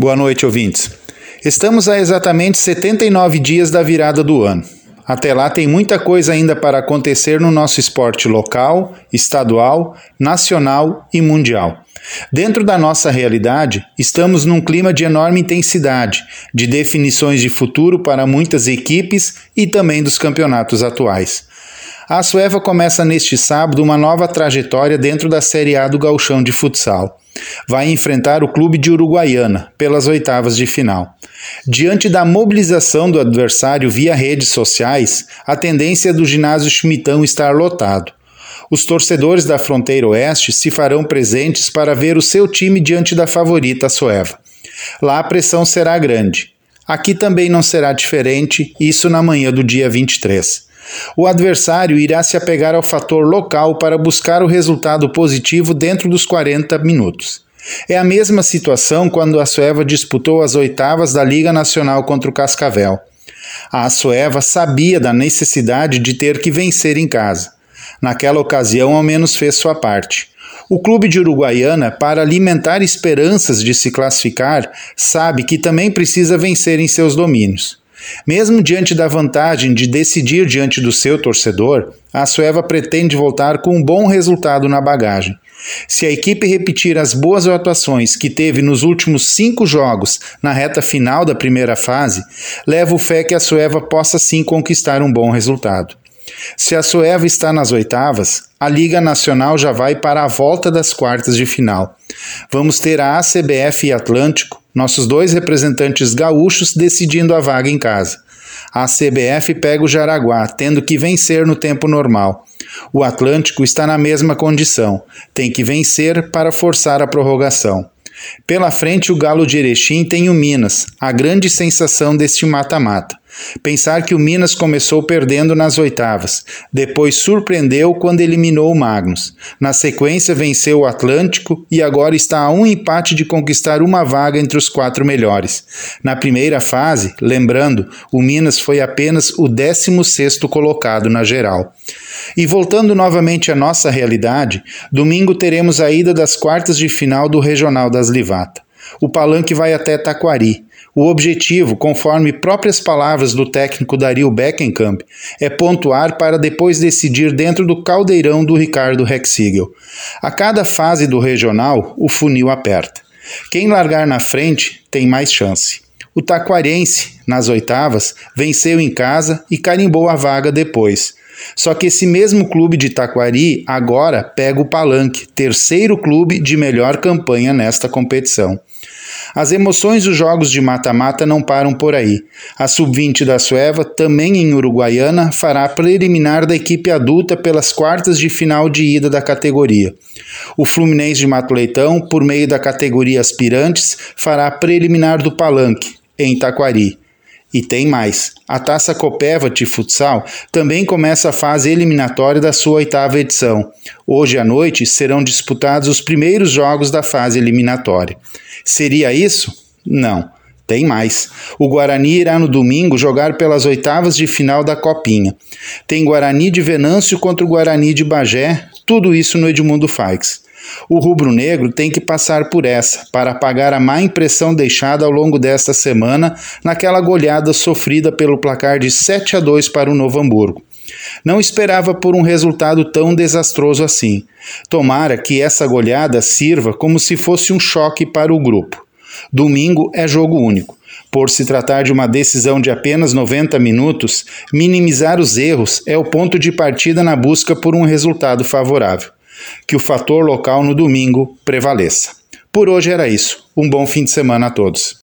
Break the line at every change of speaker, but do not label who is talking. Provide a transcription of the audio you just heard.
Boa noite, ouvintes. Estamos a exatamente 79 dias da virada do ano. Até lá tem muita coisa ainda para acontecer no nosso esporte local, estadual, nacional e mundial. Dentro da nossa realidade, estamos num clima de enorme intensidade, de definições de futuro para muitas equipes e também dos campeonatos atuais. A Sueva começa neste sábado uma nova trajetória dentro da Série A do Gauchão de Futsal vai enfrentar o clube de Uruguaiana pelas oitavas de final. Diante da mobilização do adversário via redes sociais, a tendência do ginásio Schmittão estar lotado. Os torcedores da fronteira oeste se farão presentes para ver o seu time diante da favorita Soeva. Lá a pressão será grande. Aqui também não será diferente, isso na manhã do dia 23. O adversário irá se apegar ao fator local para buscar o resultado positivo dentro dos 40 minutos. É a mesma situação quando a Sueva disputou as oitavas da Liga Nacional contra o Cascavel. A Sueva sabia da necessidade de ter que vencer em casa. Naquela ocasião, ao menos fez sua parte. O clube de Uruguaiana, para alimentar esperanças de se classificar, sabe que também precisa vencer em seus domínios. Mesmo diante da vantagem de decidir diante do seu torcedor, a Sueva pretende voltar com um bom resultado na bagagem. Se a equipe repetir as boas atuações que teve nos últimos cinco jogos na reta final da primeira fase, levo fé que a Sueva possa sim conquistar um bom resultado. Se a Sueva está nas oitavas, a Liga Nacional já vai para a volta das quartas de final. Vamos ter a ACBF e Atlântico, nossos dois representantes gaúchos, decidindo a vaga em casa. A CBF pega o Jaraguá, tendo que vencer no tempo normal. O Atlântico está na mesma condição, tem que vencer para forçar a prorrogação. Pela frente, o Galo de Erechim tem o Minas, a grande sensação deste mata-mata. Pensar que o Minas começou perdendo nas oitavas, depois surpreendeu quando eliminou o Magnus. Na sequência, venceu o Atlântico e agora está a um empate de conquistar uma vaga entre os quatro melhores. Na primeira fase, lembrando, o Minas foi apenas o 16 colocado na geral. E voltando novamente à nossa realidade, domingo teremos a ida das quartas de final do Regional das Livata. O palanque vai até Taquari. O objetivo, conforme próprias palavras do técnico Dario Beckenkamp, é pontuar para depois decidir dentro do caldeirão do Ricardo Rexigel. A cada fase do regional, o funil aperta. Quem largar na frente tem mais chance. O taquarense, nas oitavas, venceu em casa e carimbou a vaga depois. Só que esse mesmo clube de Taquari agora pega o Palanque, terceiro clube de melhor campanha nesta competição. As emoções dos jogos de mata-mata não param por aí. A sub-20 da Sueva, também em Uruguaiana, fará preliminar da equipe adulta pelas quartas de final de ida da categoria. O Fluminense de Mato Leitão, por meio da categoria aspirantes, fará preliminar do Palanque, em Taquari. E tem mais. A Taça Copeva de Futsal também começa a fase eliminatória da sua oitava edição. Hoje à noite serão disputados os primeiros jogos da fase eliminatória. Seria isso? Não. Tem mais. O Guarani irá no domingo jogar pelas oitavas de final da Copinha. Tem Guarani de Venâncio contra o Guarani de Bagé, tudo isso no Edmundo Faix. O rubro-negro tem que passar por essa para apagar a má impressão deixada ao longo desta semana naquela goleada sofrida pelo placar de 7 a 2 para o Novo Hamburgo. Não esperava por um resultado tão desastroso assim. Tomara que essa goleada sirva como se fosse um choque para o grupo. Domingo é jogo único. Por se tratar de uma decisão de apenas 90 minutos, minimizar os erros é o ponto de partida na busca por um resultado favorável que o fator local no domingo prevaleça. Por hoje era isso. Um bom fim de semana a todos.